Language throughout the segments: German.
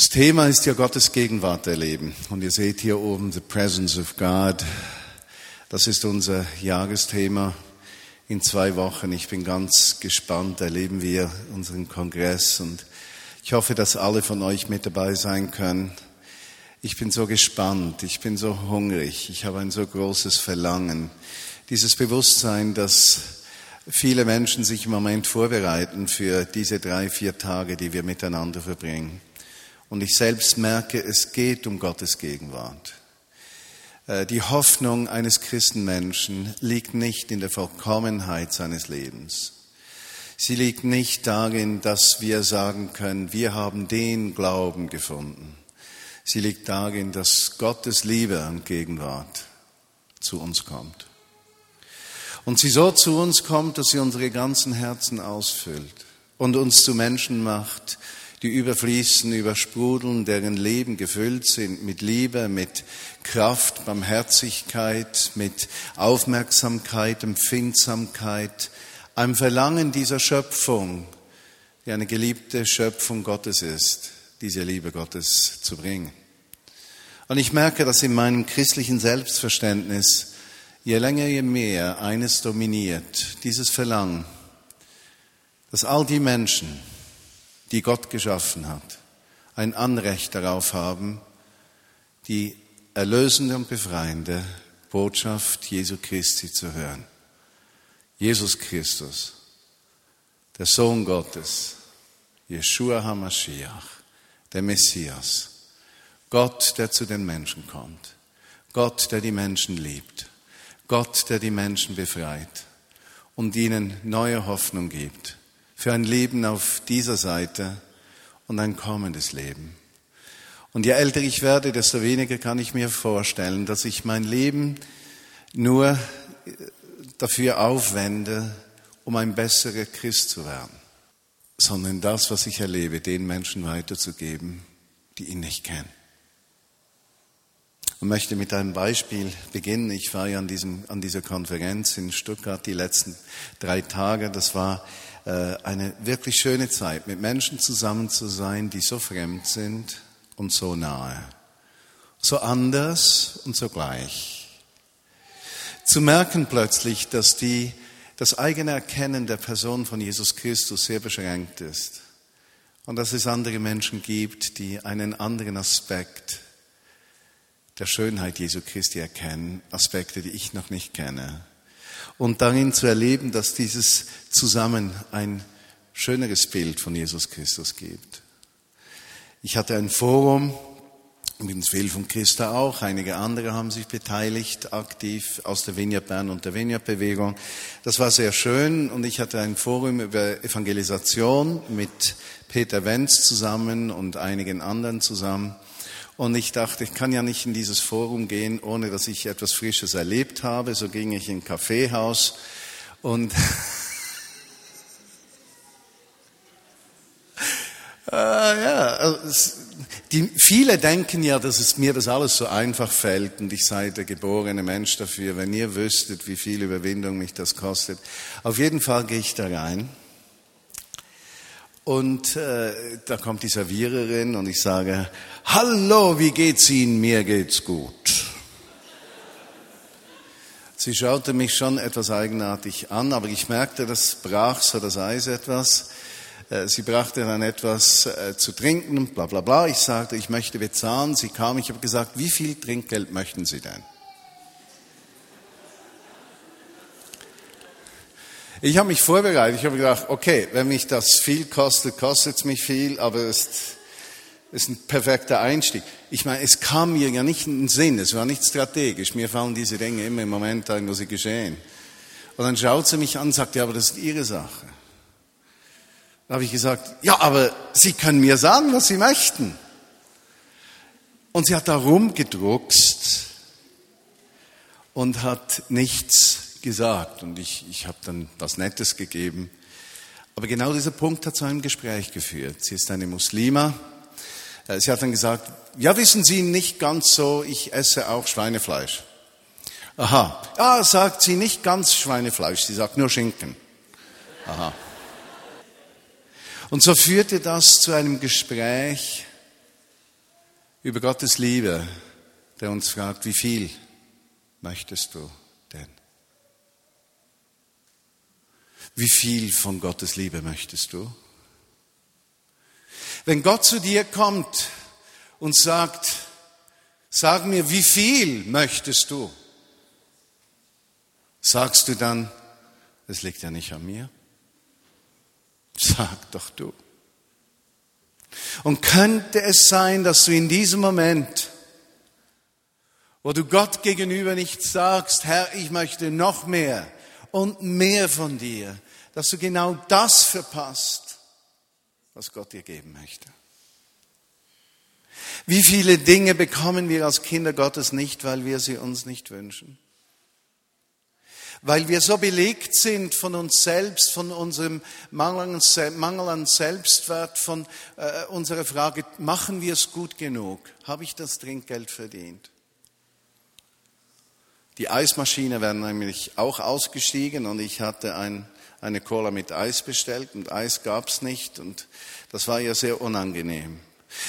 Das Thema ist ja Gottes Gegenwart erleben. Und ihr seht hier oben The Presence of God. Das ist unser Jahresthema in zwei Wochen. Ich bin ganz gespannt. Erleben wir unseren Kongress und ich hoffe, dass alle von euch mit dabei sein können. Ich bin so gespannt. Ich bin so hungrig. Ich habe ein so großes Verlangen. Dieses Bewusstsein, dass viele Menschen sich im Moment vorbereiten für diese drei, vier Tage, die wir miteinander verbringen. Und ich selbst merke, es geht um Gottes Gegenwart. Äh, die Hoffnung eines Christenmenschen liegt nicht in der Vollkommenheit seines Lebens. Sie liegt nicht darin, dass wir sagen können, wir haben den Glauben gefunden. Sie liegt darin, dass Gottes Liebe und Gegenwart zu uns kommt. Und sie so zu uns kommt, dass sie unsere ganzen Herzen ausfüllt und uns zu Menschen macht, die überfließen, übersprudeln, deren Leben gefüllt sind mit Liebe, mit Kraft, Barmherzigkeit, mit Aufmerksamkeit, Empfindsamkeit, einem Verlangen dieser Schöpfung, die eine geliebte Schöpfung Gottes ist, diese Liebe Gottes zu bringen. Und ich merke, dass in meinem christlichen Selbstverständnis je länger, je mehr eines dominiert, dieses Verlangen, dass all die Menschen, die Gott geschaffen hat, ein Anrecht darauf haben, die erlösende und befreiende Botschaft Jesu Christi zu hören. Jesus Christus, der Sohn Gottes, Yeshua HaMashiach, der Messias, Gott, der zu den Menschen kommt, Gott, der die Menschen liebt, Gott, der die Menschen befreit und ihnen neue Hoffnung gibt für ein Leben auf dieser Seite und ein kommendes Leben. Und je älter ich werde, desto weniger kann ich mir vorstellen, dass ich mein Leben nur dafür aufwende, um ein besserer Christ zu werden, sondern das, was ich erlebe, den Menschen weiterzugeben, die ihn nicht kennen. Und möchte mit einem Beispiel beginnen. Ich war ja an, diesem, an dieser Konferenz in Stuttgart die letzten drei Tage. Das war äh, eine wirklich schöne Zeit, mit Menschen zusammen zu sein, die so fremd sind und so nahe, so anders und so gleich. Zu merken plötzlich, dass die, das eigene Erkennen der Person von Jesus Christus sehr beschränkt ist und dass es andere Menschen gibt, die einen anderen Aspekt der Schönheit Jesu Christi erkennen, Aspekte, die ich noch nicht kenne und darin zu erleben, dass dieses zusammen ein schöneres Bild von Jesus Christus gibt. Ich hatte ein Forum, übrigens Will von Christa auch, einige andere haben sich beteiligt, aktiv aus der Vineyard Bern und der Vineyard Bewegung. Das war sehr schön und ich hatte ein Forum über Evangelisation mit Peter Wenz zusammen und einigen anderen zusammen. Und ich dachte, ich kann ja nicht in dieses Forum gehen, ohne dass ich etwas Frisches erlebt habe. So ging ich in ein Kaffeehaus und äh, ja, also die, viele denken ja, dass es mir das alles so einfach fällt und ich sei der geborene Mensch dafür. Wenn ihr wüsstet, wie viel Überwindung mich das kostet. Auf jeden Fall gehe ich da rein. Und äh, da kommt die Serviererin und ich sage, Hallo, wie geht's Ihnen? Mir geht's gut. Sie schaute mich schon etwas eigenartig an, aber ich merkte, das brach so das Eis etwas. Äh, sie brachte dann etwas äh, zu trinken, bla bla bla. Ich sagte, ich möchte bezahlen. Sie kam, ich habe gesagt, wie viel Trinkgeld möchten Sie denn? Ich habe mich vorbereitet. Ich habe gedacht, okay, wenn mich das viel kostet, kostet es mich viel, aber es ist ein perfekter Einstieg. Ich meine, es kam mir ja nicht in den Sinn, es war nicht strategisch. Mir fallen diese Dinge immer im Moment ein, wo sie geschehen. Und dann schaut sie mich an und sagt, ja, aber das ist Ihre Sache. Da habe ich gesagt, ja, aber Sie können mir sagen, was Sie möchten. Und sie hat da rumgedruckst und hat nichts gesagt und ich, ich habe dann was Nettes gegeben. Aber genau dieser Punkt hat zu einem Gespräch geführt. Sie ist eine Muslima. Äh, sie hat dann gesagt, ja, wissen Sie nicht ganz so, ich esse auch Schweinefleisch. Aha. Ah, sagt sie nicht ganz Schweinefleisch, sie sagt nur Schinken. Aha. Und so führte das zu einem Gespräch, über Gottes Liebe, der uns fragt, wie viel möchtest du denn? Wie viel von Gottes Liebe möchtest du? Wenn Gott zu dir kommt und sagt, sag mir, wie viel möchtest du? Sagst du dann, es liegt ja nicht an mir? Sag doch du. Und könnte es sein, dass du in diesem Moment, wo du Gott gegenüber nicht sagst, Herr, ich möchte noch mehr und mehr von dir, dass du genau das verpasst, was Gott dir geben möchte. Wie viele Dinge bekommen wir als Kinder Gottes nicht, weil wir sie uns nicht wünschen? Weil wir so belegt sind von uns selbst, von unserem Mangel an Selbstwert, von äh, unserer Frage, machen wir es gut genug? Habe ich das Trinkgeld verdient? Die Eismaschine wäre nämlich auch ausgestiegen und ich hatte ein, eine Cola mit Eis bestellt und Eis gab's nicht und das war ja sehr unangenehm.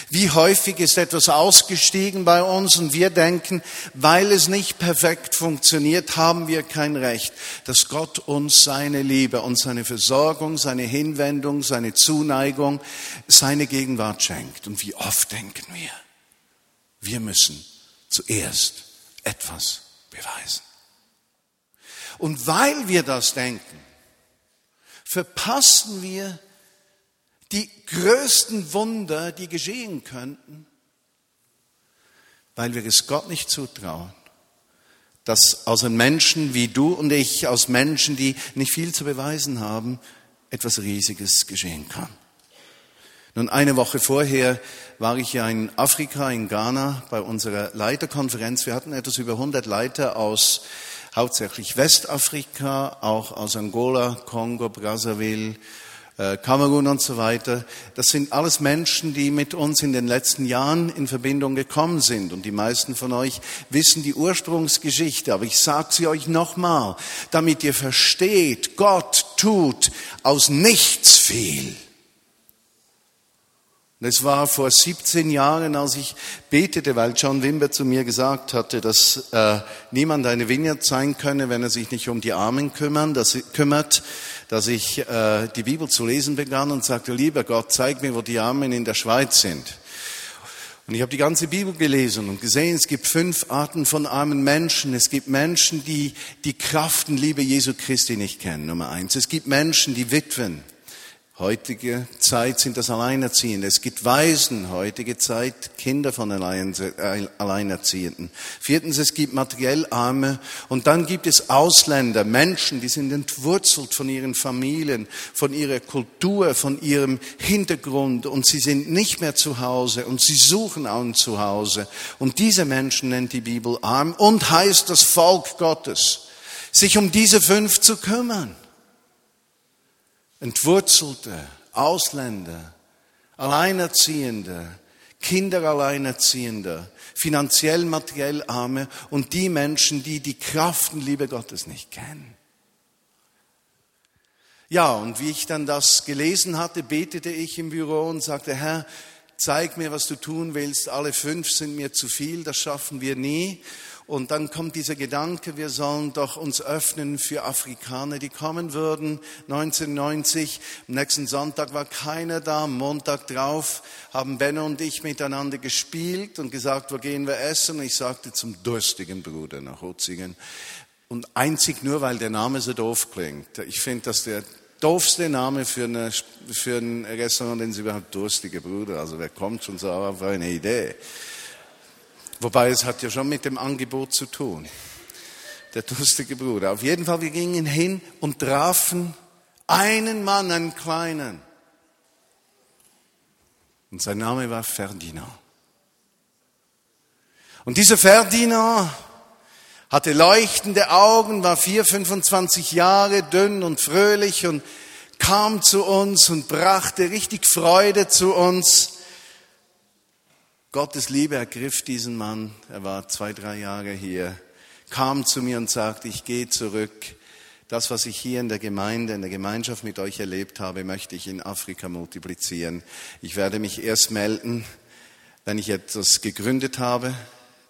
Wie häufig ist etwas ausgestiegen bei uns und wir denken, weil es nicht perfekt funktioniert, haben wir kein Recht, dass Gott uns seine Liebe und seine Versorgung, seine Hinwendung, seine Zuneigung, seine Gegenwart schenkt. Und wie oft denken wir, wir müssen zuerst etwas beweisen. Und weil wir das denken, verpassen wir die größten Wunder, die geschehen könnten, weil wir es Gott nicht zutrauen, dass aus einem Menschen wie du und ich, aus Menschen, die nicht viel zu beweisen haben, etwas Riesiges geschehen kann. Nun, eine Woche vorher war ich ja in Afrika, in Ghana, bei unserer Leiterkonferenz. Wir hatten etwas über 100 Leiter aus hauptsächlich Westafrika, auch aus Angola, Kongo, Brazzaville, äh, Kamerun und so weiter. Das sind alles Menschen, die mit uns in den letzten Jahren in Verbindung gekommen sind. Und die meisten von euch wissen die Ursprungsgeschichte. Aber ich sage sie euch nochmal, damit ihr versteht, Gott tut aus nichts viel. Es war vor 17 Jahren, als ich betete, weil John Wimber zu mir gesagt hatte, dass äh, niemand eine Vineyard sein könne, wenn er sich nicht um die Armen kümmern, dass, kümmert, dass ich äh, die Bibel zu lesen begann und sagte, lieber Gott, zeig mir, wo die Armen in der Schweiz sind. Und ich habe die ganze Bibel gelesen und gesehen, es gibt fünf Arten von armen Menschen. Es gibt Menschen, die die Kraft und Liebe Jesu Christi nicht kennen, Nummer eins. Es gibt Menschen, die Witwen. Heutige Zeit sind das Alleinerziehende. Es gibt Waisen, heutige Zeit Kinder von Alleinerziehenden. Viertens, es gibt materiell Arme. Und dann gibt es Ausländer, Menschen, die sind entwurzelt von ihren Familien, von ihrer Kultur, von ihrem Hintergrund. Und sie sind nicht mehr zu Hause und sie suchen ein Zuhause. Und diese Menschen nennt die Bibel arm und heißt das Volk Gottes, sich um diese fünf zu kümmern. Entwurzelte, Ausländer, Alleinerziehende, Kinder Alleinerziehende, finanziell, materiell Arme und die Menschen, die die Kraft und Liebe Gottes nicht kennen. Ja, und wie ich dann das gelesen hatte, betete ich im Büro und sagte, Herr, zeig mir, was du tun willst. Alle fünf sind mir zu viel, das schaffen wir nie. Und dann kommt dieser Gedanke, wir sollen doch uns öffnen für Afrikaner, die kommen würden. 1990, am nächsten Sonntag war keiner da, am Montag drauf haben Benno und ich miteinander gespielt und gesagt, wo gehen wir essen? Und ich sagte zum durstigen Bruder nach Hutzingen. Und einzig nur, weil der Name so doof klingt. Ich finde, dass der doofste Name für, eine, für ein Restaurant, den sie überhaupt durstige Bruder. Also wer kommt schon so auf eine Idee? Wobei es hat ja schon mit dem Angebot zu tun. Der durstige Bruder. Auf jeden Fall, wir gingen hin und trafen einen Mann, einen kleinen. Und sein Name war Ferdinand. Und dieser Ferdinand hatte leuchtende Augen, war 4, 25 Jahre, dünn und fröhlich und kam zu uns und brachte richtig Freude zu uns. Gottes Liebe ergriff diesen Mann, er war zwei, drei Jahre hier, kam zu mir und sagte, ich gehe zurück. Das, was ich hier in der Gemeinde, in der Gemeinschaft mit euch erlebt habe, möchte ich in Afrika multiplizieren. Ich werde mich erst melden, wenn ich etwas gegründet habe,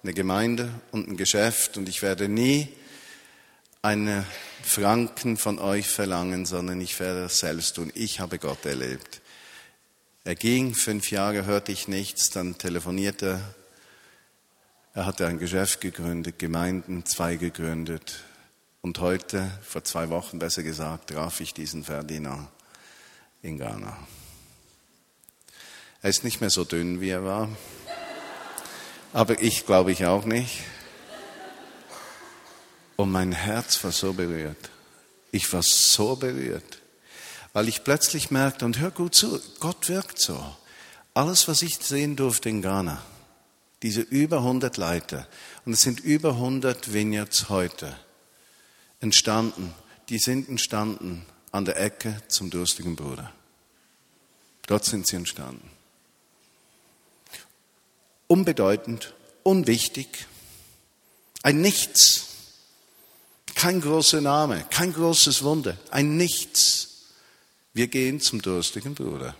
eine Gemeinde und ein Geschäft und ich werde nie eine Franken von euch verlangen, sondern ich werde das selbst tun. Ich habe Gott erlebt. Er ging, fünf Jahre hörte ich nichts, dann telefonierte er. Er hatte ein Geschäft gegründet, Gemeinden, zwei gegründet. Und heute, vor zwei Wochen besser gesagt, traf ich diesen Ferdinand in Ghana. Er ist nicht mehr so dünn, wie er war. Aber ich glaube ich auch nicht. Und mein Herz war so berührt. Ich war so berührt, weil ich plötzlich merkte, und hör gut zu, Gott wirkt so. Alles, was ich sehen durfte in Ghana, diese über 100 Leiter, und es sind über 100 Vineyards heute entstanden, die sind entstanden an der Ecke zum durstigen Bruder. Dort sind sie entstanden. Unbedeutend, unwichtig, ein Nichts. Kein großer Name, kein großes Wunder, ein Nichts. Wir gehen zum durstigen Bruder.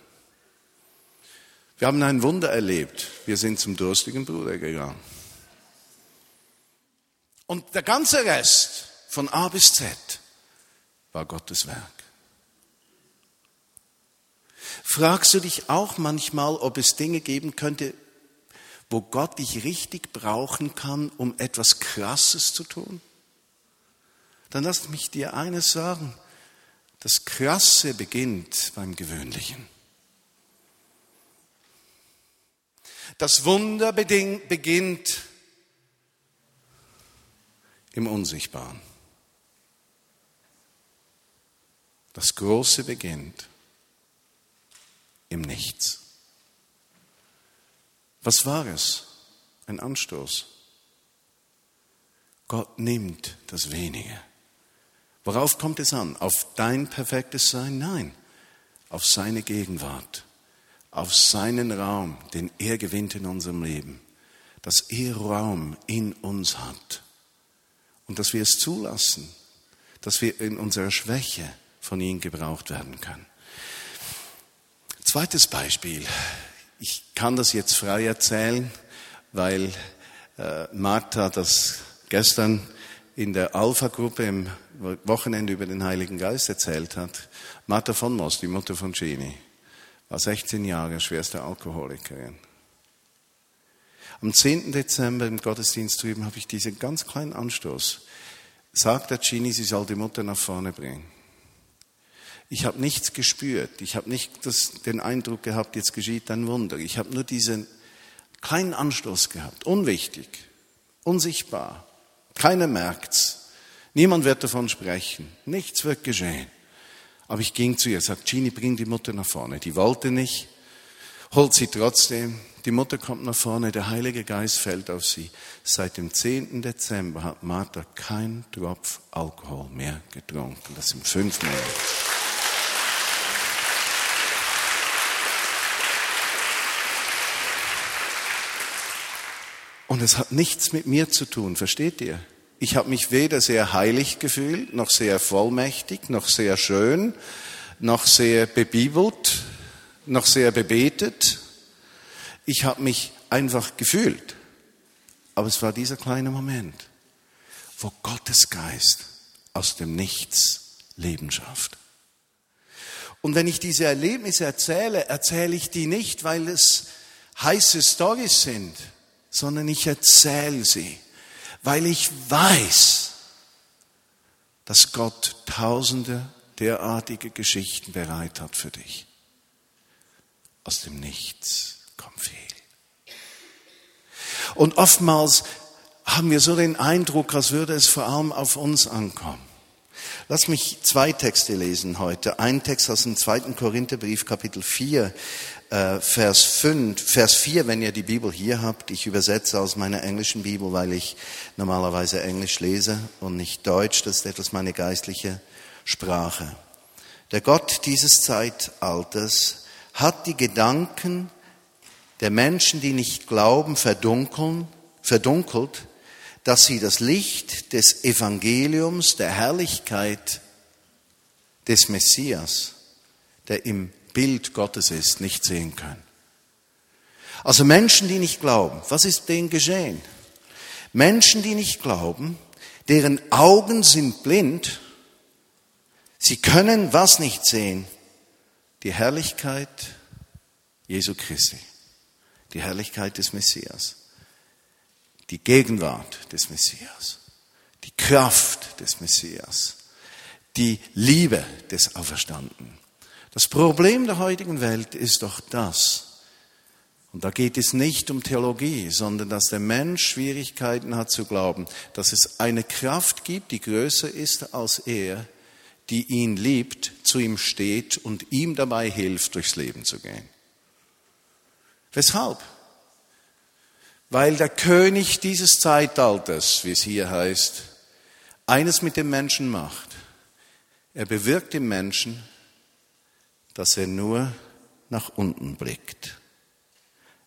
Wir haben ein Wunder erlebt. Wir sind zum durstigen Bruder gegangen. Und der ganze Rest von A bis Z war Gottes Werk. Fragst du dich auch manchmal, ob es Dinge geben könnte, wo Gott dich richtig brauchen kann, um etwas Krasses zu tun? dann lass mich dir eines sagen. Das Krasse beginnt beim Gewöhnlichen. Das Wunder beginnt im Unsichtbaren. Das Große beginnt im Nichts. Was war es? Ein Anstoß. Gott nimmt das Wenige Worauf kommt es an? Auf dein perfektes Sein? Nein, auf seine Gegenwart, auf seinen Raum, den er gewinnt in unserem Leben, dass er Raum in uns hat und dass wir es zulassen, dass wir in unserer Schwäche von ihm gebraucht werden können. Zweites Beispiel. Ich kann das jetzt frei erzählen, weil äh, Martha das gestern in der Alpha-Gruppe im Wochenende über den Heiligen Geist erzählt hat. Martha von Moss, die Mutter von Genie, war 16 Jahre schwerste Alkoholikerin. Am 10. Dezember im Gottesdienst drüben habe ich diesen ganz kleinen Anstoß. Sagt der Genie, sie soll die Mutter nach vorne bringen. Ich habe nichts gespürt. Ich habe nicht das, den Eindruck gehabt, jetzt geschieht ein Wunder. Ich habe nur diesen kleinen Anstoß gehabt. Unwichtig, unsichtbar. Keiner merkt's. Niemand wird davon sprechen. Nichts wird geschehen. Aber ich ging zu ihr, sagt, Gini, bring die Mutter nach vorne. Die wollte nicht, holt sie trotzdem. Die Mutter kommt nach vorne, der Heilige Geist fällt auf sie. Seit dem 10. Dezember hat Martha kein Tropf Alkohol mehr getrunken. Das sind fünf Monate. Und es hat nichts mit mir zu tun, versteht ihr? Ich habe mich weder sehr heilig gefühlt, noch sehr vollmächtig, noch sehr schön, noch sehr bebibelt, noch sehr bebetet. Ich habe mich einfach gefühlt. Aber es war dieser kleine Moment, wo Gottes Geist aus dem Nichts Leben schafft. Und wenn ich diese Erlebnisse erzähle, erzähle ich die nicht, weil es heiße Storys sind, sondern ich erzähle sie, weil ich weiß, dass Gott tausende derartige Geschichten bereit hat für dich. Aus dem Nichts kommt viel. Und oftmals haben wir so den Eindruck, als würde es vor allem auf uns ankommen. Lass mich zwei Texte lesen heute. Ein Text aus dem zweiten Korintherbrief, Kapitel 4, äh, Vers 5, Vers 4, wenn ihr die Bibel hier habt. Ich übersetze aus meiner englischen Bibel, weil ich normalerweise Englisch lese und nicht Deutsch. Das ist etwas meine geistliche Sprache. Der Gott dieses Zeitalters hat die Gedanken der Menschen, die nicht glauben, verdunkeln, verdunkelt, dass sie das Licht des Evangeliums, der Herrlichkeit des Messias, der im Bild Gottes ist, nicht sehen können. Also Menschen, die nicht glauben, was ist denen geschehen? Menschen, die nicht glauben, deren Augen sind blind, sie können was nicht sehen? Die Herrlichkeit Jesu Christi, die Herrlichkeit des Messias, die Gegenwart des Messias, die Kraft des Messias, die Liebe des Auferstandenen. Das Problem der heutigen Welt ist doch das, und da geht es nicht um Theologie, sondern dass der Mensch Schwierigkeiten hat zu glauben, dass es eine Kraft gibt, die größer ist als er, die ihn liebt, zu ihm steht und ihm dabei hilft, durchs Leben zu gehen. Weshalb? Weil der König dieses Zeitalters, wie es hier heißt, eines mit dem Menschen macht. Er bewirkt im Menschen, dass er nur nach unten blickt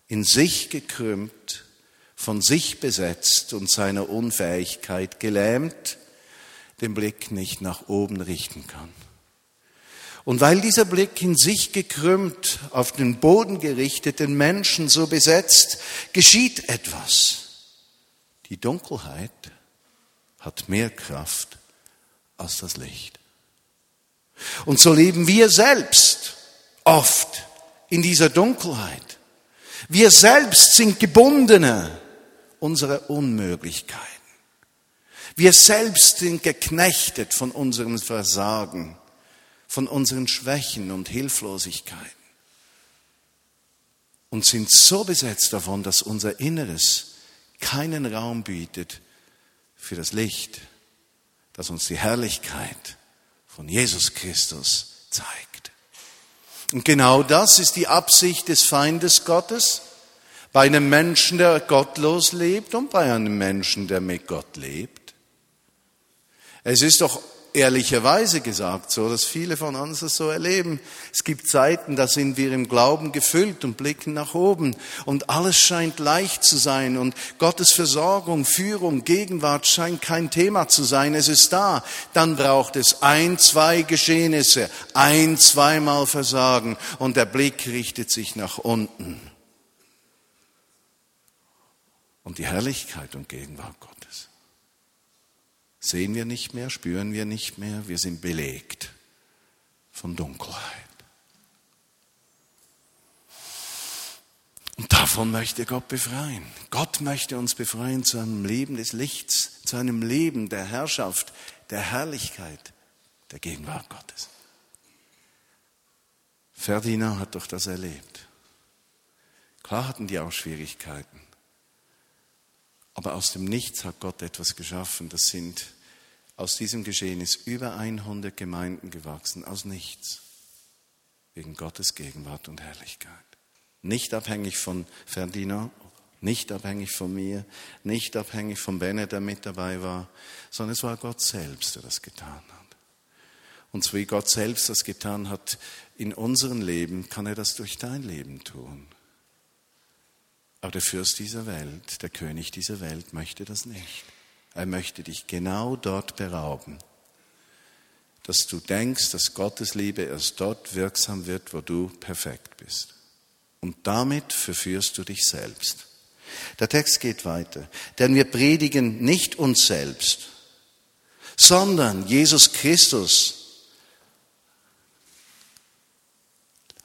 in sich gekrümmt, von sich besetzt und seiner Unfähigkeit gelähmt, den Blick nicht nach oben richten kann. Und weil dieser Blick in sich gekrümmt, auf den Boden gerichtet, den Menschen so besetzt, geschieht etwas. Die Dunkelheit hat mehr Kraft als das Licht. Und so leben wir selbst oft in dieser Dunkelheit. Wir selbst sind Gebundene unserer Unmöglichkeiten. Wir selbst sind geknechtet von unserem Versagen, von unseren Schwächen und Hilflosigkeiten und sind so besetzt davon, dass unser Inneres keinen Raum bietet für das Licht, das uns die Herrlichkeit von Jesus Christus zeigt. Und genau das ist die Absicht des Feindes Gottes bei einem Menschen, der gottlos lebt und bei einem Menschen, der mit Gott lebt. Es ist doch ehrlicherweise gesagt so, dass viele von uns das so erleben. Es gibt Zeiten, da sind wir im Glauben gefüllt und blicken nach oben und alles scheint leicht zu sein und Gottes Versorgung, Führung, Gegenwart scheint kein Thema zu sein. Es ist da. Dann braucht es ein, zwei Geschehnisse, ein, zweimal Versagen und der Blick richtet sich nach unten. Und die Herrlichkeit und Gegenwart Gottes sehen wir nicht mehr, spüren wir nicht mehr, wir sind belegt von Dunkelheit. Und davon möchte Gott befreien. Gott möchte uns befreien zu einem Leben des Lichts, zu einem Leben der Herrschaft, der Herrlichkeit, der Gegenwart Gottes. Ferdinand hat doch das erlebt. Klar hatten die auch Schwierigkeiten. Aber aus dem Nichts hat Gott etwas geschaffen. Das sind aus diesem Geschehen ist über 100 Gemeinden gewachsen, aus nichts, wegen Gottes Gegenwart und Herrlichkeit. Nicht abhängig von Ferdinand, nicht abhängig von mir, nicht abhängig von Benne, der mit dabei war, sondern es war Gott selbst, der das getan hat. Und so wie Gott selbst das getan hat in unserem Leben, kann er das durch dein Leben tun. Aber der Fürst dieser Welt, der König dieser Welt möchte das nicht. Er möchte dich genau dort berauben, dass du denkst, dass Gottes Liebe erst dort wirksam wird, wo du perfekt bist. Und damit verführst du dich selbst. Der Text geht weiter. Denn wir predigen nicht uns selbst, sondern Jesus Christus.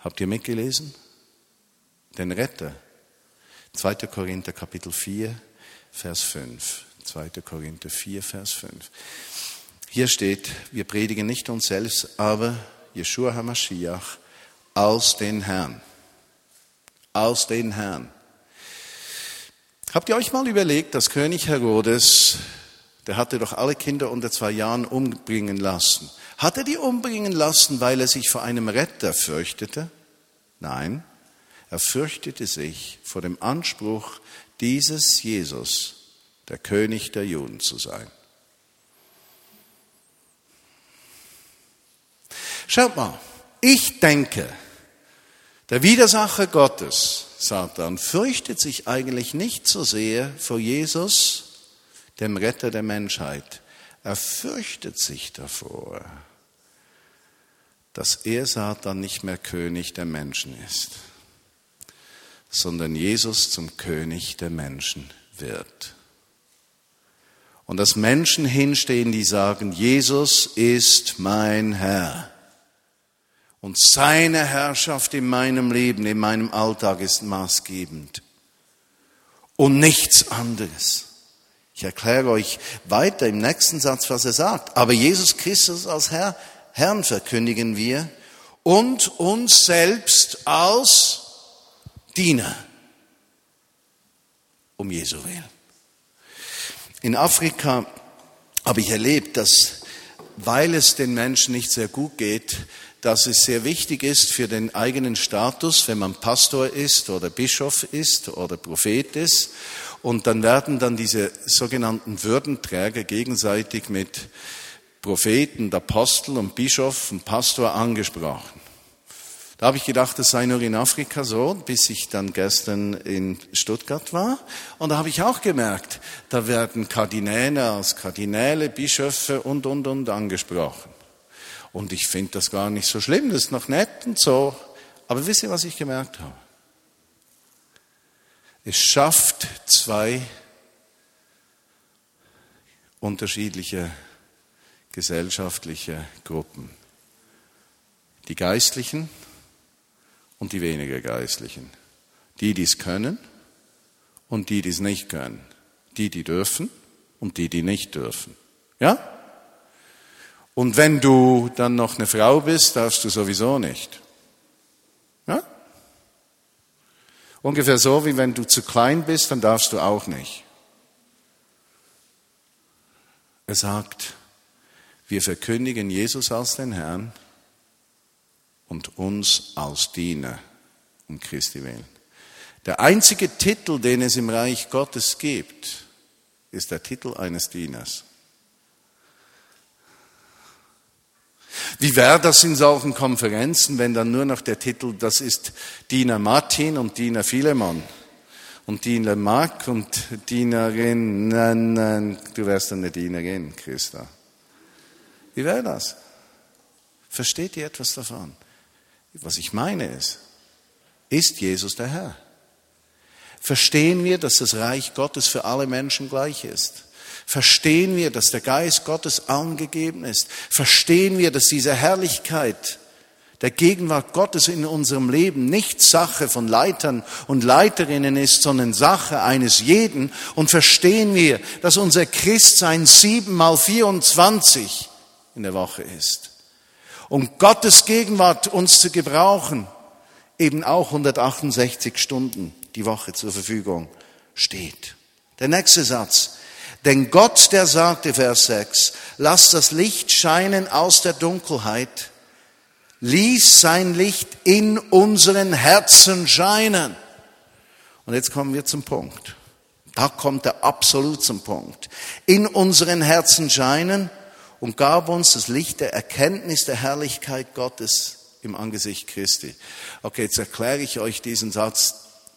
Habt ihr mitgelesen? Den Retter. 2. Korinther Kapitel 4, Vers 5. 2. Korinther 4, Vers 5. Hier steht, wir predigen nicht uns selbst, aber Yeshua HaMashiach aus den Herrn. Aus den Herrn. Habt ihr euch mal überlegt, dass König Herodes, der hatte doch alle Kinder unter zwei Jahren umbringen lassen. Hat er die umbringen lassen, weil er sich vor einem Retter fürchtete? Nein, er fürchtete sich vor dem Anspruch dieses Jesus, der König der Juden zu sein. Schaut mal, ich denke, der Widersacher Gottes, Satan, fürchtet sich eigentlich nicht so sehr vor Jesus, dem Retter der Menschheit. Er fürchtet sich davor, dass er Satan nicht mehr König der Menschen ist, sondern Jesus zum König der Menschen wird. Und dass Menschen hinstehen, die sagen, Jesus ist mein Herr. Und seine Herrschaft in meinem Leben, in meinem Alltag ist maßgebend. Und nichts anderes. Ich erkläre euch weiter im nächsten Satz, was er sagt. Aber Jesus Christus als Herr, Herrn verkündigen wir und uns selbst als Diener. Um Jesu Willen. In Afrika habe ich erlebt, dass, weil es den Menschen nicht sehr gut geht, dass es sehr wichtig ist für den eigenen Status, wenn man Pastor ist oder Bischof ist oder Prophet ist. Und dann werden dann diese sogenannten Würdenträger gegenseitig mit Propheten, Apostel und Bischof und Pastor angesprochen. Da habe ich gedacht, das sei nur in Afrika so, bis ich dann gestern in Stuttgart war. Und da habe ich auch gemerkt, da werden Kardinäle als Kardinäle, Bischöfe und, und, und angesprochen. Und ich finde das gar nicht so schlimm, das ist noch nett und so. Aber wisst ihr, was ich gemerkt habe? Es schafft zwei unterschiedliche gesellschaftliche Gruppen. Die Geistlichen und die weniger Geistlichen. Die, die es können und die, die es nicht können. Die, die dürfen und die, die nicht dürfen. Ja? Und wenn du dann noch eine Frau bist, darfst du sowieso nicht. Ja? Ungefähr so, wie wenn du zu klein bist, dann darfst du auch nicht. Er sagt, wir verkündigen Jesus als den Herrn und uns als Diener um Christi willen. Der einzige Titel, den es im Reich Gottes gibt, ist der Titel eines Dieners. Wie wäre das in solchen Konferenzen, wenn dann nur noch der Titel, das ist Diener Martin und Diener Philemon und Diener Mark und Dienerin, nein, nein, du wärst eine Dienerin, Christa. Wie wäre das? Versteht ihr etwas davon? Was ich meine ist, ist Jesus der Herr? Verstehen wir, dass das Reich Gottes für alle Menschen gleich ist? Verstehen wir, dass der Geist Gottes angegeben ist? Verstehen wir, dass diese Herrlichkeit der Gegenwart Gottes in unserem Leben nicht Sache von Leitern und Leiterinnen ist, sondern Sache eines jeden? Und verstehen wir, dass unser Christsein sieben mal 24 in der Woche ist? Um Gottes Gegenwart uns zu gebrauchen, eben auch 168 Stunden die Woche zur Verfügung steht. Der nächste Satz. Denn Gott, der sagte, Vers 6, lass das Licht scheinen aus der Dunkelheit, ließ sein Licht in unseren Herzen scheinen. Und jetzt kommen wir zum Punkt. Da kommt er absolut zum Punkt. In unseren Herzen scheinen, und gab uns das Licht der Erkenntnis der Herrlichkeit Gottes im Angesicht Christi. Okay, jetzt erkläre ich euch diesen Satz,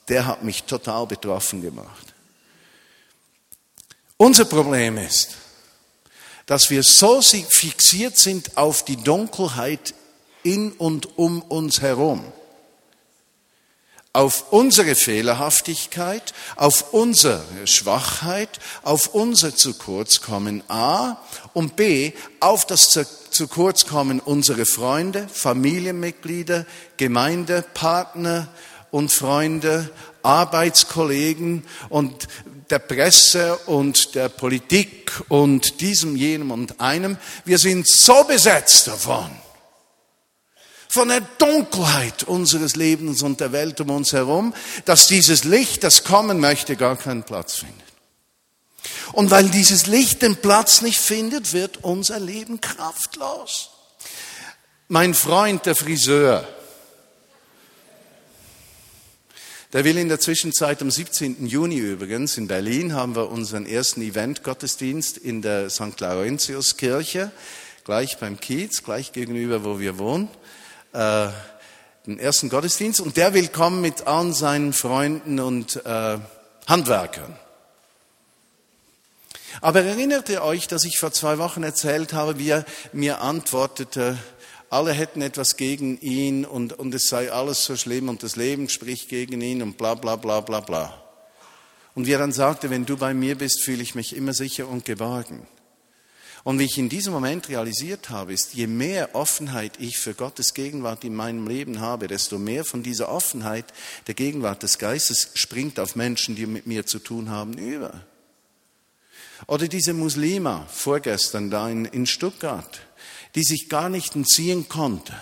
der hat mich total betroffen gemacht. Unser Problem ist, dass wir so fixiert sind auf die Dunkelheit in und um uns herum auf unsere Fehlerhaftigkeit, auf unsere Schwachheit, auf unser zu kurzkommen A und B auf das zu kurzkommen unserer Freunde, Familienmitglieder, Gemeindepartner und Freunde, Arbeitskollegen und der Presse und der Politik und diesem, jenem und einem. Wir sind so besetzt davon von der Dunkelheit unseres Lebens und der Welt um uns herum, dass dieses Licht, das kommen möchte, gar keinen Platz findet. Und weil dieses Licht den Platz nicht findet, wird unser Leben kraftlos. Mein Freund, der Friseur, der will in der Zwischenzeit am 17. Juni übrigens in Berlin haben wir unseren ersten Event-Gottesdienst in der St. Laurentius-Kirche, gleich beim Kiez, gleich gegenüber, wo wir wohnen äh, den ersten Gottesdienst und der will kommen mit allen seinen Freunden und äh, Handwerkern. Aber erinnert ihr euch, dass ich vor zwei Wochen erzählt habe, wie er mir antwortete, alle hätten etwas gegen ihn und, und es sei alles so schlimm und das Leben spricht gegen ihn und bla bla bla bla bla. Und wie er dann sagte, wenn du bei mir bist, fühle ich mich immer sicher und geborgen. Und wie ich in diesem Moment realisiert habe, ist, je mehr Offenheit ich für Gottes Gegenwart in meinem Leben habe, desto mehr von dieser Offenheit der Gegenwart des Geistes springt auf Menschen, die mit mir zu tun haben, über. Oder diese Muslima vorgestern da in, in Stuttgart, die sich gar nicht entziehen konnte.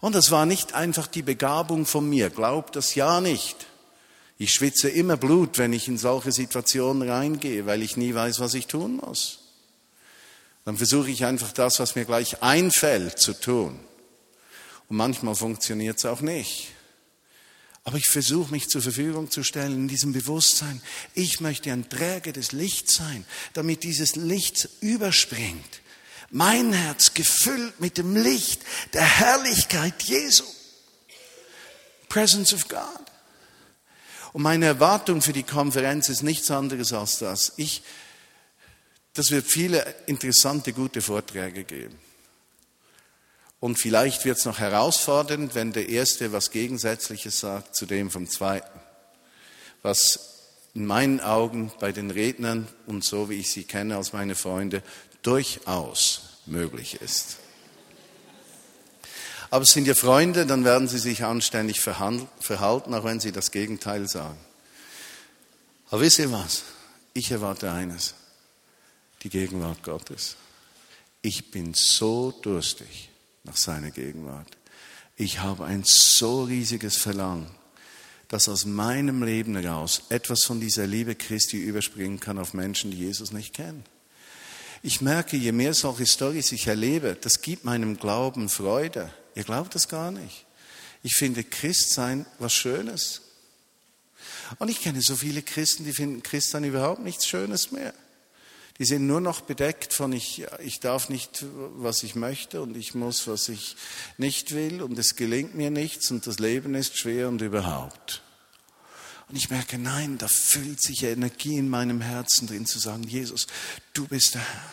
Und das war nicht einfach die Begabung von mir, glaubt das ja nicht. Ich schwitze immer Blut, wenn ich in solche Situationen reingehe, weil ich nie weiß, was ich tun muss dann versuche ich einfach das, was mir gleich einfällt, zu tun. Und manchmal funktioniert es auch nicht. Aber ich versuche mich zur Verfügung zu stellen in diesem Bewusstsein. Ich möchte ein Träger des Lichts sein, damit dieses Licht überspringt. Mein Herz gefüllt mit dem Licht der Herrlichkeit Jesu. Presence of God. Und meine Erwartung für die Konferenz ist nichts anderes als das. Ich das wird viele interessante, gute Vorträge geben. Und vielleicht wird es noch herausfordernd, wenn der Erste was Gegensätzliches sagt zu dem vom Zweiten. Was in meinen Augen bei den Rednern und so wie ich sie kenne als meine Freunde durchaus möglich ist. Aber es sind ja Freunde, dann werden sie sich anständig verhalten, auch wenn sie das Gegenteil sagen. Aber wisst ihr was? Ich erwarte eines die Gegenwart Gottes. Ich bin so durstig nach seiner Gegenwart. Ich habe ein so riesiges Verlangen, dass aus meinem Leben heraus etwas von dieser Liebe Christi überspringen kann auf Menschen, die Jesus nicht kennen. Ich merke, je mehr solche Storys ich erlebe, das gibt meinem Glauben Freude. Ihr glaubt das gar nicht. Ich finde Christsein was Schönes. Und ich kenne so viele Christen, die finden Christsein überhaupt nichts Schönes mehr. Die sind nur noch bedeckt von ich, ich darf nicht, was ich möchte und ich muss, was ich nicht will und es gelingt mir nichts und das Leben ist schwer und überhaupt. Und ich merke, nein, da füllt sich Energie in meinem Herzen drin zu sagen, Jesus, du bist der Herr.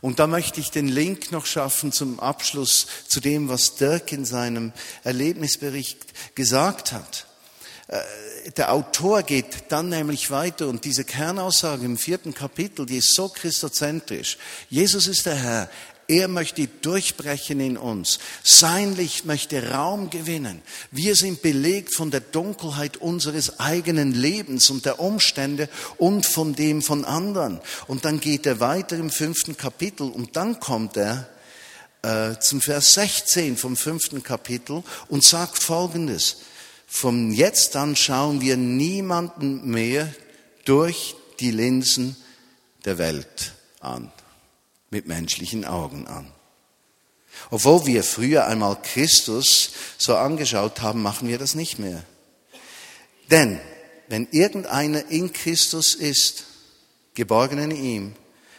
Und da möchte ich den Link noch schaffen zum Abschluss zu dem, was Dirk in seinem Erlebnisbericht gesagt hat. Äh, der Autor geht dann nämlich weiter und diese Kernaussage im vierten Kapitel, die ist so christozentrisch. Jesus ist der Herr. Er möchte durchbrechen in uns. Sein Licht möchte Raum gewinnen. Wir sind belegt von der Dunkelheit unseres eigenen Lebens und der Umstände und von dem von anderen. Und dann geht er weiter im fünften Kapitel und dann kommt er äh, zum Vers 16 vom fünften Kapitel und sagt Folgendes. Von jetzt an schauen wir niemanden mehr durch die Linsen der Welt an, mit menschlichen Augen an. Obwohl wir früher einmal Christus so angeschaut haben, machen wir das nicht mehr. Denn wenn irgendeiner in Christus ist, geborgen in ihm,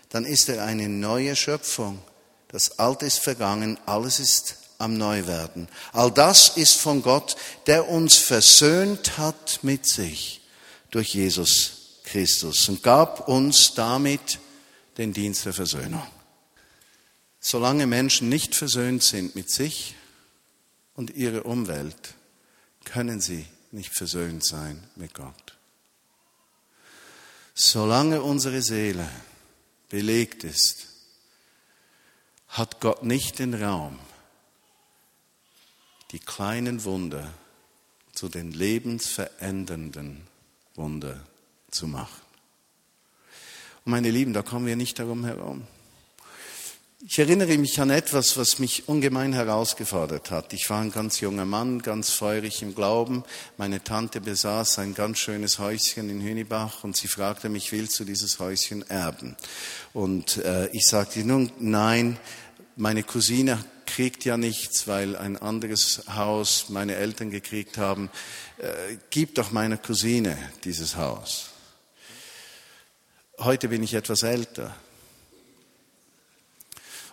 dann ist er eine neue Schöpfung. Das Alte ist vergangen, alles ist am Neuwerden. All das ist von Gott, der uns versöhnt hat mit sich durch Jesus Christus und gab uns damit den Dienst der Versöhnung. Solange Menschen nicht versöhnt sind mit sich und ihrer Umwelt, können sie nicht versöhnt sein mit Gott. Solange unsere Seele belegt ist, hat Gott nicht den Raum, die kleinen Wunder zu den lebensverändernden Wunder zu machen. Und meine Lieben, da kommen wir nicht darum herum. Ich erinnere mich an etwas, was mich ungemein herausgefordert hat. Ich war ein ganz junger Mann, ganz feurig im Glauben. Meine Tante besaß ein ganz schönes Häuschen in Hünibach und sie fragte mich, willst du dieses Häuschen erben? Und äh, ich sagte nun, nein, meine Cousine kriegt ja nichts, weil ein anderes Haus meine Eltern gekriegt haben. Äh, gib doch meiner Cousine dieses Haus. Heute bin ich etwas älter.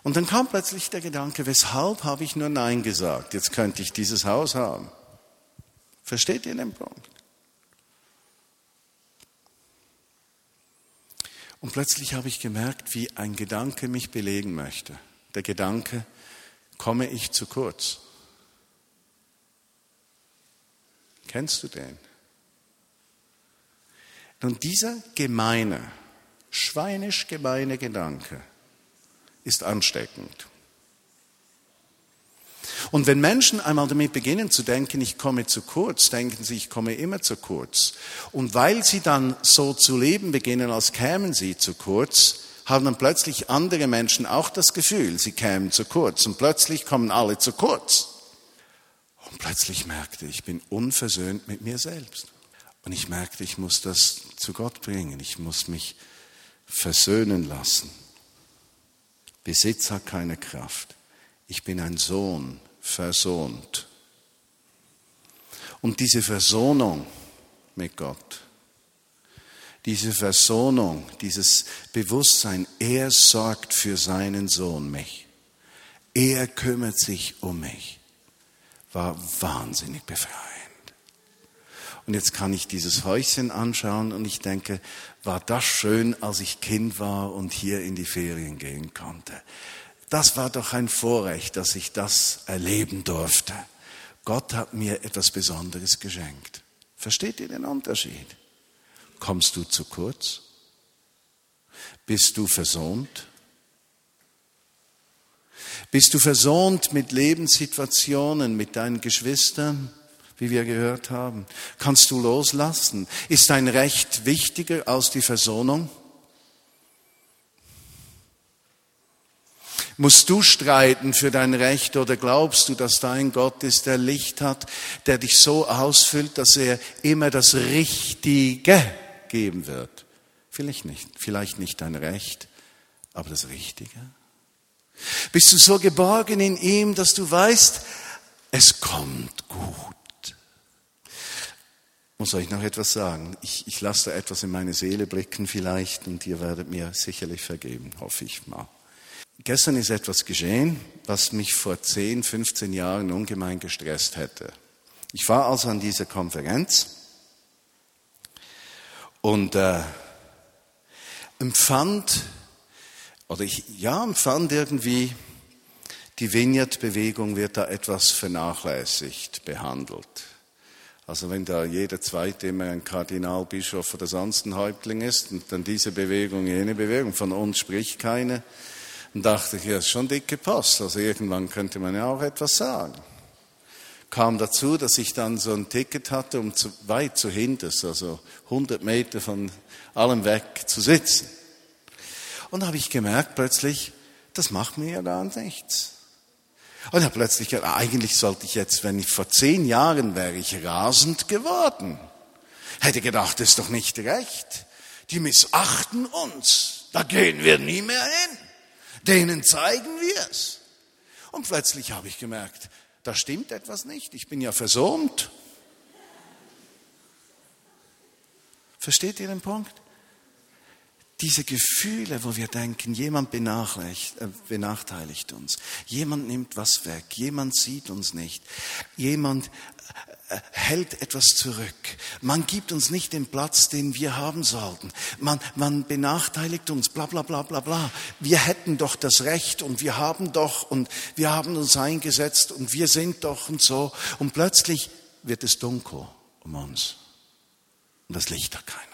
Und dann kam plötzlich der Gedanke, weshalb habe ich nur Nein gesagt? Jetzt könnte ich dieses Haus haben. Versteht ihr den Punkt? Und plötzlich habe ich gemerkt, wie ein Gedanke mich belegen möchte. Der Gedanke, komme ich zu kurz? Kennst du den? Nun, dieser gemeine, schweinisch gemeine Gedanke ist ansteckend. Und wenn Menschen einmal damit beginnen zu denken, ich komme zu kurz, denken sie, ich komme immer zu kurz. Und weil sie dann so zu leben beginnen, als kämen sie zu kurz, haben dann plötzlich andere Menschen auch das Gefühl, sie kämen zu kurz. Und plötzlich kommen alle zu kurz. Und plötzlich merkte ich, ich bin unversöhnt mit mir selbst. Und ich merkte, ich muss das zu Gott bringen. Ich muss mich versöhnen lassen. Besitz hat keine Kraft. Ich bin ein Sohn, versohnt. Und diese Versöhnung mit Gott, diese Versöhnung, dieses Bewusstsein, er sorgt für seinen Sohn mich. Er kümmert sich um mich, war wahnsinnig befreiend. Und jetzt kann ich dieses Häuschen anschauen und ich denke, war das schön, als ich Kind war und hier in die Ferien gehen konnte. Das war doch ein Vorrecht, dass ich das erleben durfte. Gott hat mir etwas Besonderes geschenkt. Versteht ihr den Unterschied? Kommst du zu kurz? Bist du versohnt? Bist du versohnt mit Lebenssituationen, mit deinen Geschwistern, wie wir gehört haben? Kannst du loslassen? Ist dein Recht wichtiger als die Versöhnung? Musst du streiten für dein Recht oder glaubst du, dass dein Gott ist, der Licht hat, der dich so ausfüllt, dass er immer das Richtige geben wird. Vielleicht nicht, vielleicht nicht dein Recht, aber das Richtige. Bist du so geborgen in ihm, dass du weißt, es kommt gut. Muss euch noch etwas sagen? Ich, ich lasse da etwas in meine Seele blicken vielleicht und ihr werdet mir sicherlich vergeben, hoffe ich mal. Gestern ist etwas geschehen, was mich vor 10, 15 Jahren ungemein gestresst hätte. Ich war also an dieser Konferenz und äh, empfand, oder ich ja, empfand irgendwie, die Vineyard-Bewegung wird da etwas vernachlässigt behandelt. Also wenn da jeder Zweite immer ein Kardinalbischof oder sonst ein Häuptling ist und dann diese Bewegung, jene Bewegung, von uns spricht keine, dann dachte ich, ja, ist schon dicke Post. Also irgendwann könnte man ja auch etwas sagen kam dazu, dass ich dann so ein Ticket hatte, um zu, weit zu hinters, also 100 Meter von allem weg zu sitzen. Und da habe ich gemerkt plötzlich, das macht mir ja gar nichts. Und habe plötzlich gedacht, eigentlich sollte ich jetzt, wenn ich vor zehn Jahren wäre ich rasend geworden. Hätte gedacht, das ist doch nicht recht. Die missachten uns. Da gehen wir nie mehr hin. Denen zeigen wir es. Und plötzlich habe ich gemerkt, da stimmt etwas nicht. Ich bin ja versohnt. Versteht ihr den Punkt? Diese Gefühle, wo wir denken, jemand äh, benachteiligt uns, jemand nimmt was weg, jemand sieht uns nicht, jemand hält etwas zurück. Man gibt uns nicht den Platz, den wir haben sollten. Man, man benachteiligt uns, bla bla bla bla bla. Wir hätten doch das Recht und wir haben doch und wir haben uns eingesetzt und wir sind doch und so. Und plötzlich wird es dunkel um uns. Und das Licht hat mehr.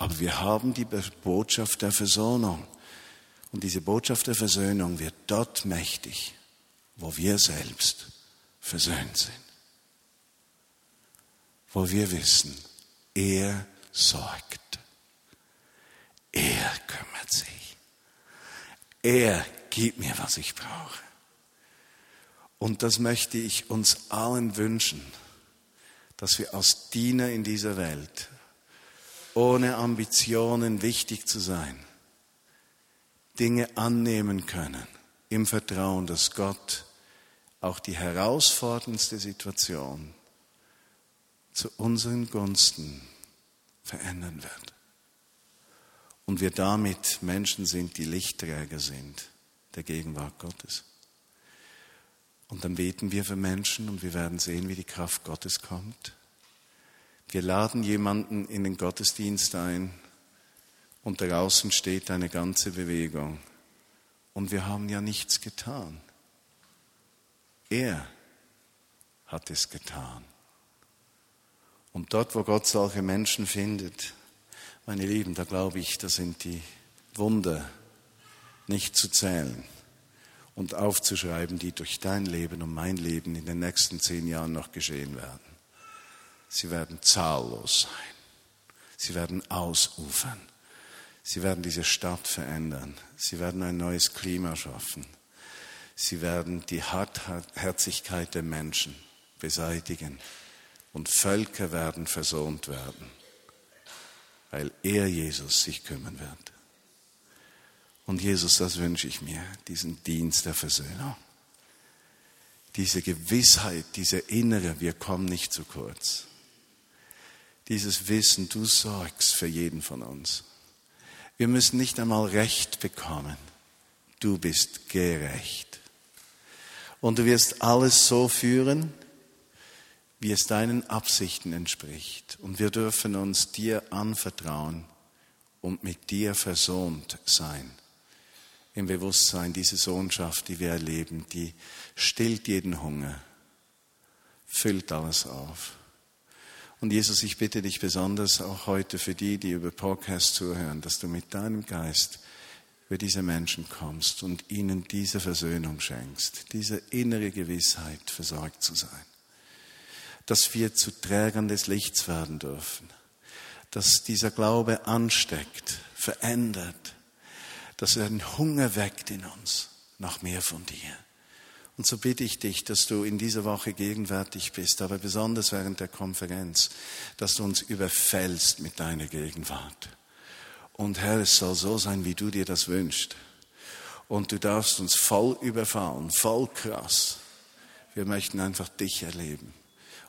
Aber wir haben die Botschaft der Versöhnung. Und diese Botschaft der Versöhnung wird dort mächtig, wo wir selbst versöhnt sind. Wo wir wissen, er sorgt. Er kümmert sich. Er gibt mir, was ich brauche. Und das möchte ich uns allen wünschen, dass wir als Diener in dieser Welt, ohne Ambitionen wichtig zu sein, Dinge annehmen können, im Vertrauen, dass Gott auch die herausforderndste Situation zu unseren Gunsten verändern wird. Und wir damit Menschen sind, die Lichtträger sind der Gegenwart Gottes. Und dann beten wir für Menschen und wir werden sehen, wie die Kraft Gottes kommt. Wir laden jemanden in den Gottesdienst ein und draußen steht eine ganze Bewegung Und wir haben ja nichts getan. Er hat es getan. Und dort, wo Gott solche Menschen findet, meine Lieben, da glaube ich, da sind die Wunder nicht zu zählen und aufzuschreiben, die durch dein Leben und mein Leben in den nächsten zehn Jahren noch geschehen werden. Sie werden zahllos sein. Sie werden ausufern. Sie werden diese Stadt verändern. Sie werden ein neues Klima schaffen. Sie werden die Hartherzigkeit der Menschen beseitigen. Und Völker werden versöhnt werden, weil er, Jesus, sich kümmern wird. Und Jesus, das wünsche ich mir, diesen Dienst der Versöhnung. Diese Gewissheit, diese innere, wir kommen nicht zu kurz. Dieses Wissen, du sorgst für jeden von uns. Wir müssen nicht einmal Recht bekommen. Du bist gerecht. Und du wirst alles so führen, wie es deinen Absichten entspricht. Und wir dürfen uns dir anvertrauen und mit dir versöhnt sein im Bewusstsein, diese Sohnschaft, die wir erleben, die stillt jeden Hunger, füllt alles auf. Und Jesus, ich bitte dich besonders auch heute für die, die über Podcast zuhören, dass du mit deinem Geist über diese Menschen kommst und ihnen diese Versöhnung schenkst, diese innere Gewissheit, versorgt zu sein. Dass wir zu Trägern des Lichts werden dürfen, dass dieser Glaube ansteckt, verändert, dass er einen Hunger weckt in uns nach mehr von dir. Und so bitte ich dich, dass du in dieser Woche gegenwärtig bist, aber besonders während der Konferenz, dass du uns überfällst mit deiner Gegenwart. Und Herr, es soll so sein, wie du dir das wünschst. Und du darfst uns voll überfallen, voll krass. Wir möchten einfach dich erleben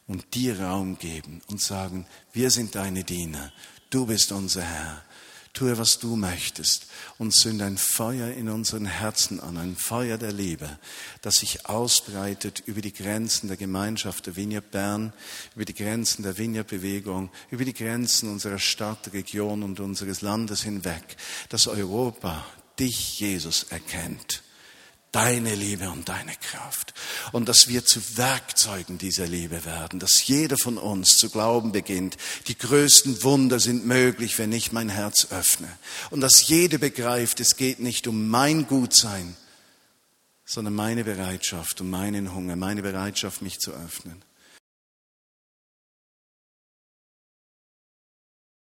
und dir Raum geben und sagen, wir sind deine Diener, du bist unser Herr. Tue, was du möchtest und zünde ein Feuer in unseren Herzen an, ein Feuer der Liebe, das sich ausbreitet über die Grenzen der Gemeinschaft der Vineyard Bern, über die Grenzen der Vineyard Bewegung, über die Grenzen unserer Stadt, Region und unseres Landes hinweg, dass Europa dich, Jesus, erkennt deine Liebe und deine Kraft. Und dass wir zu Werkzeugen dieser Liebe werden, dass jeder von uns zu glauben beginnt, die größten Wunder sind möglich, wenn ich mein Herz öffne. Und dass jeder begreift, es geht nicht um mein Gutsein, sondern meine Bereitschaft, um meinen Hunger, meine Bereitschaft, mich zu öffnen.